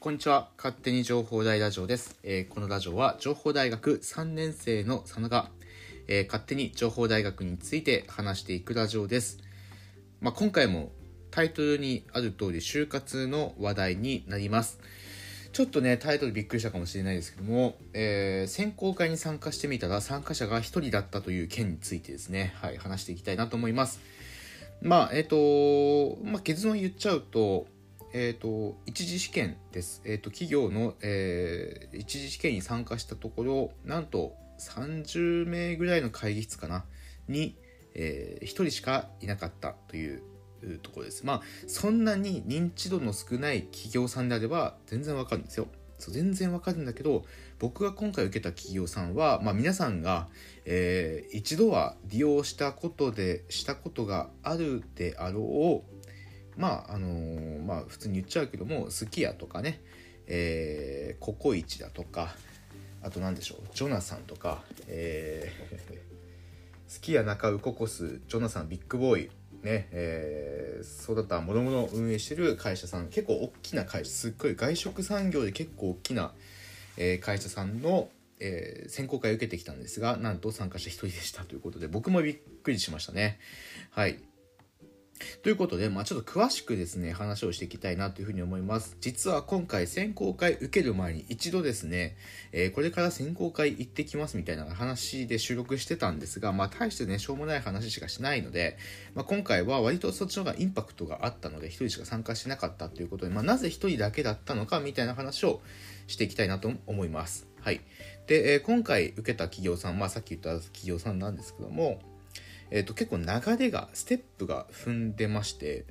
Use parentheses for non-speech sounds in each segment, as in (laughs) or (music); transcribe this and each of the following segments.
こんにちは。勝手に情報大ラジオです。えーこのラジオは情報大学3年生の佐野が、えー勝手に情報大学について話していくラジオです。まあ、今回もタイトルにある通り就活の話題になります。ちょっとね、タイトルびっくりしたかもしれないですけども、えー選考会に参加してみたら参加者が1人だったという件についてですね、はい、話していきたいなと思います。まあ、えっ、と、まあ、結論言っちゃうと、えっ、と、一次試験です。えっ、と、企業の、えー一次試験に参加したところ、なんと30名ぐらいの会議室かな、に、え1人しかいなかったというところです。まあ、そんなに認知度の少ない企業さんであれば全然わかるんですよ。そう全然わかるんだけど僕が今回受けた企業さんは、まあ、皆さんが、えー一度は利用したことでしたことがあるであろうまああのーまあ普通に言っちゃうけどもすき家とかね、えーココイチだとかあと何でしょうジョナサンとか、えー、すき家中ウココスジョナサンビッグボーイねえーそうだったもろもろ運営してる会社さん結構大きな会社すっごい外食産業で結構大きな、えー会社さんの、えー選考会を受けてきたんですがなんと参加者1人でしたということで僕もびっくりしましたね。はい。ということで、まあ、ちょっと詳しくですね、話をしていきたいなというふうに思います。実は今回選考会受ける前に一度ですね、えーこれから選考会行ってきますみたいな話で収録してたんですが、まあ、大してね、しょうもない話しかしないので、まあ、今回は割とそっちの方がインパクトがあったので、一人しか参加しなかったということで、まあ、なぜ一人だけだったのかみたいな話をしていきたいなと思います。はい。で、えー今回受けた企業さん、まあ、さっき言った企業さんなんですけども、えー、と結構流れがステップが踏んでまして、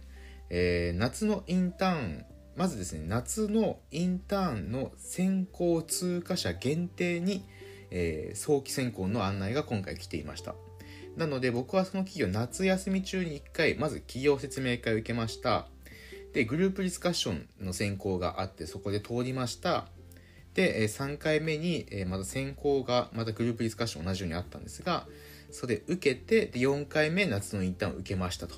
えー夏のインターンまずですね夏のインターンの先行通過者限定に、えー早期選考の案内が今回来ていました。なので僕はその企業夏休み中に1回まず企業説明会を受けました。でグループディスカッションの選考があってそこで通りました。で、3回目に、また選考がまたグループディスカッション同じようにあったんですがそれ受けてで4回目夏のインターンを受けましたと。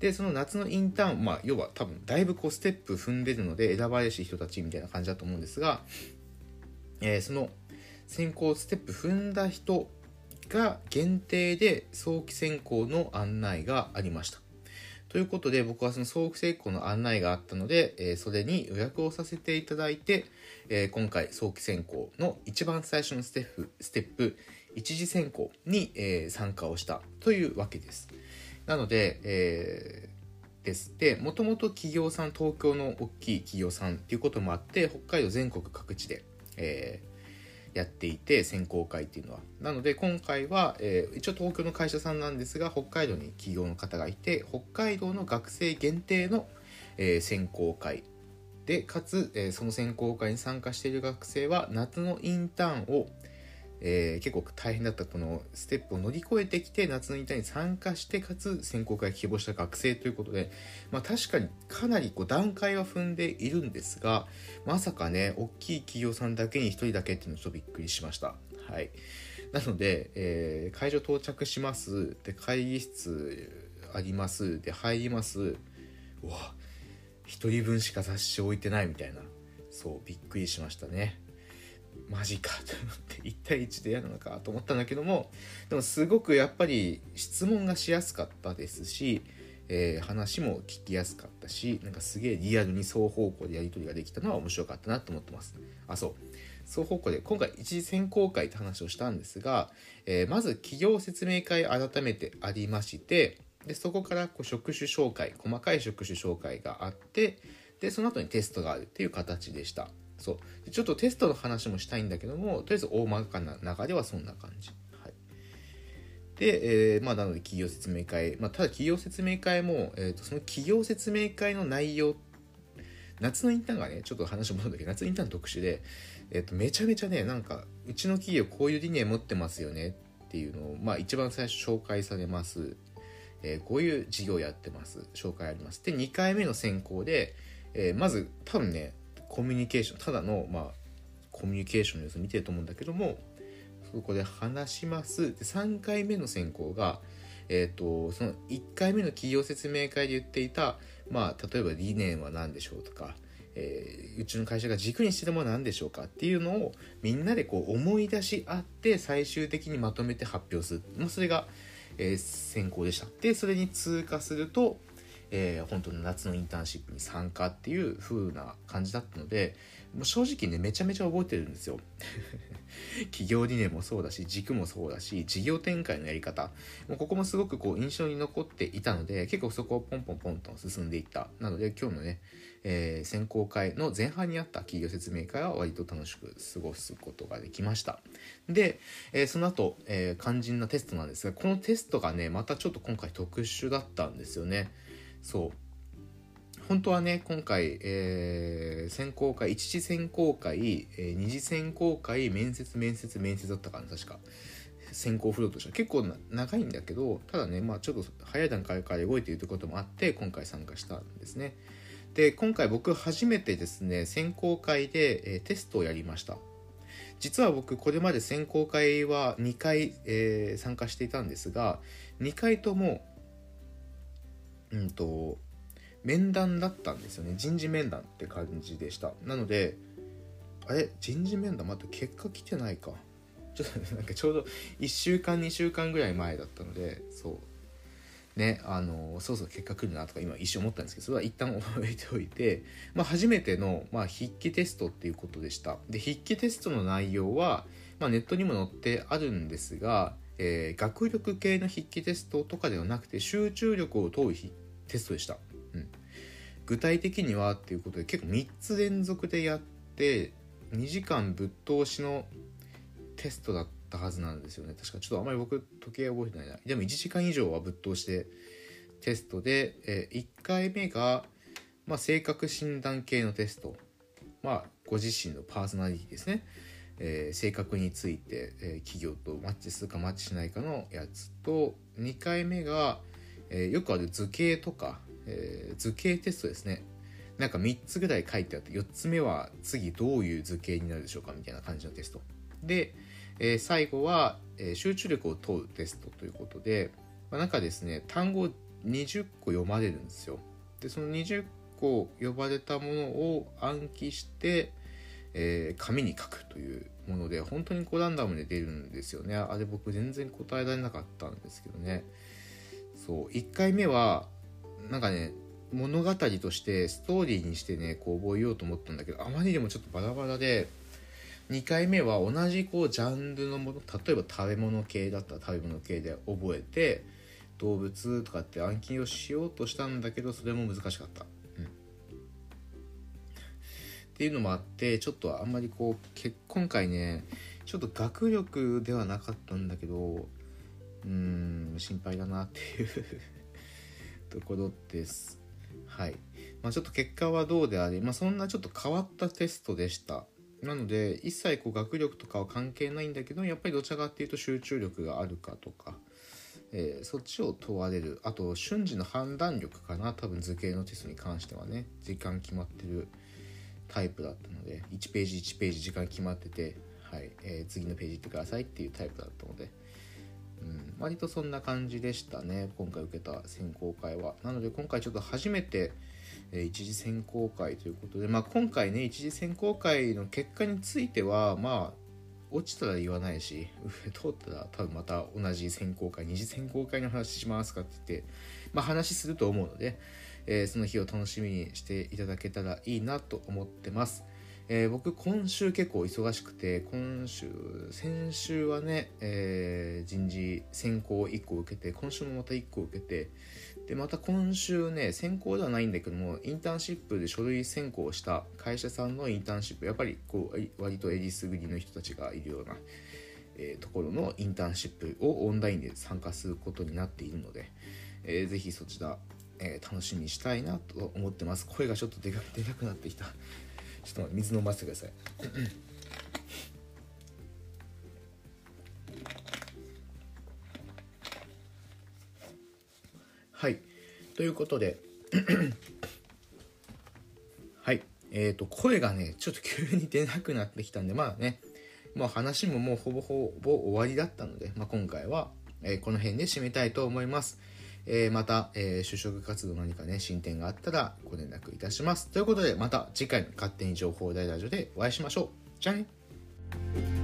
でその夏のインターンまあ要は多分だいぶこうステップ踏んでるので選ばれし人たちみたいな感じだと思うんですが、えーその選考ステップ踏んだ人が限定で早期選考の案内がありました。ということで僕はその早期選考の案内があったので、えーそれに予約をさせていただいて、えー今回早期選考の一番最初のステップステップ一次選考に、えー参加をしたというわけです。なので、えーです。でもともと企業さん東京の大きい企業さんっていうこともあって北海道全国各地で、えーやっていて選考会っていうのは。なので今回は、えー一応東京の会社さんなんですが北海道に企業の方がいて北海道の学生限定の、え選考会でかつ、えーその選考会に参加している学生は夏のインターンを、えー結構大変だったこのステップを乗り越えてきて夏のインターンに参加してかつ選考会を希望した学生ということで、まあ、確かにかなりこう段階は踏んでいるんですがまさかね大きい企業さんだけに1人だけっていうのちょっとびっくりしました。はい。なので、えー会場到着します。で会議室あります。で入ります。うわ1人分しか雑誌置いてないみたいな。そうびっくりしましたね。マジかと思って1対1でやるのかと思ったんだけどもでもすごくやっぱり質問がしやすかったですし、えー話も聞きやすかったしなんかすげえリアルに双方向でやり取りができたのは面白かったなと思ってます。あそう。双方向で今回一次選考会って話をしたんですが、えーまず企業説明会改めてありましてでそこからこう職種紹介細かい職種紹介があってでその後にテストがあるっていう形でした。そう。ちょっとテストの話もしたいんだけどもとりあえず大まかな中ではそんな感じ、はい、で、えーまあなので企業説明会、まあ、ただ企業説明会も、えー、とその企業説明会の内容夏のインターンがねちょっと話戻るんだけど夏のインターン特殊で、えー、とめちゃめちゃねなんかうちの企業こういう理念持ってますよねっていうのを、まあ、一番最初紹介されます、えーこういう事業やってます。紹介あります。で2回目の選考で、えーまず多分ねコミュニケーションただのまあコミュニケーションの様子見てると思うんだけどもそこで話します。で3回目の選考が、えー、とその1回目の企業説明会で言っていた、まあ、例えば理念は何でしょうとか、えー、うちの会社が軸にしてるものは何でしょうかっていうのをみんなでこう思い出し合って最終的にまとめて発表する、まあ、それが、えー、先行でした。でそれに通過すると、えー、本当の夏のインターンシップに参加っていう風な感じだったのでもう正直ねめちゃめちゃ覚えてるんですよ。(laughs) 企業理念もそうだし軸もそうだし事業展開のやり方。もうここもすごくこう印象に残っていたので結構そこをポンポンポンと進んでいった。なので今日のね、えー、選考会の前半にあった企業説明会は割と楽しく過ごすことができました。で、えー、その後、えー、肝心なテストなんですがこのテストがねまたちょっと今回特殊だったんですよね。そう。本当はね今回、えー、選考会一次選考会、えー、二次選考会面接面接面接だったかな確か。選考フローとしては。結構長いんだけどただねまあちょっと早い段階から動いているということもあって今回参加したんですね。で今回僕初めてですね選考会で、えー、テストをやりました。実は僕これまで選考会は2回、えー、参加していたんですが2回ともうんと面談だったんですよね。人事面談って感じでした。なのであれ？人事面談また結果来てないか。ちょっとなんかちょうど1週間2週間ぐらい前だったのでそう。ねあのそうそう結果来るなとか今一瞬思ったんですけどそれは一旦覚えておいて、まあ、初めての、まあ、筆記テストっていうことでした。で筆記テストの内容は、まあ、ネットにも載ってあるんですが、えー、学力系の筆記テストとかではなくて集中力を問うテストでした。うん。具体的にはっていうことで結構3つ連続でやって2時間ぶっ通しのテストだったはずなんですよね。確かちょっとあんまり僕時計覚えてないな。でも1時間以上はぶっ通してテストで、え1回目が、まあ、性格診断系のテスト。まあご自身のパーソナリティですね、えー、性格について、えー、企業とマッチするかマッチしないかのやつと2回目が、えー、よくある図形とかえー、図形テストですね。なんか3つぐらい書いてあって、4つ目は次どういう図形になるでしょうかみたいな感じのテスト。で、えー、最後は、えー、集中力を問うテストということで、まあ、なんかですね、単語20個読まれるんですよ。で、その20個呼ばれたものを暗記して、えー、紙に書くというもので、本当にこうランダムで出るんですよね。あれ僕全然答えられなかったんですけどね。そう、1回目は、なんかね物語としてストーリーにしてねこう覚えようと思ったんだけどあまりにもちょっとバラバラで2回目は同じこうジャンルのもの例えば食べ物系だったら食べ物系で覚えて動物とかって暗記をしようとしたんだけどそれも難しかった。っていうのもあってちょっとあんまりこう今回ねちょっと学力ではなかったんだけどうーん心配だなっていう (laughs) ところです。はい。まあ、ちょっと結果はどうであれ、まあ、そんなちょっと変わったテストでした。なので、一切こう学力とかは関係ないんだけど、やっぱりどちらかっていうと集中力があるかとか、えー、そっちを問われる。あと、瞬時の判断力かな。多分図形のテストに関してはね、時間決まってるタイプだったので、1ページ1ページ時間決まってて、はい、えー、次のページ行ってくださいっていうタイプだったので、うん、割とそんな感じでしたね今回受けた選考会は。なので今回ちょっと初めて、えー、一次選考会ということで、まあ、今回ね一次選考会の結果についてはまあ落ちたら言わないし通ったら多分また同じ選考会二次選考会の話しますかって言って、まあ、話すると思うので、えー、その日を楽しみにしていただけたらいいなと思ってます。えー、僕今週結構忙しくて今週先週はね、えー、人事選考1個受けて今週もまた1個受けてでまた今週ね選考ではないんだけどもインターンシップで書類選考した会社さんのインターンシップやっぱりこう割とえりすぐりの人たちがいるような、えー、ところのインターンシップをオンラインで参加することになっているので、えー、ぜひそちらえー、楽しみにしたいなと思ってます。声がちょっとでかでかくなってきた。(laughs) ちょっと水飲ませてください (coughs) はいということで (coughs) はいえっ、ー、と声がねちょっと急に出なくなってきたんでまあねもう話ももうほぼほぼ終わりだったので、まあ、今回は、えー、この辺で締めたいと思います。えーまた、えー就職活動何かね進展があったらご連絡いたします。ということでまた次回の勝手に情報大ラジオでお会いしましょう。じゃあね。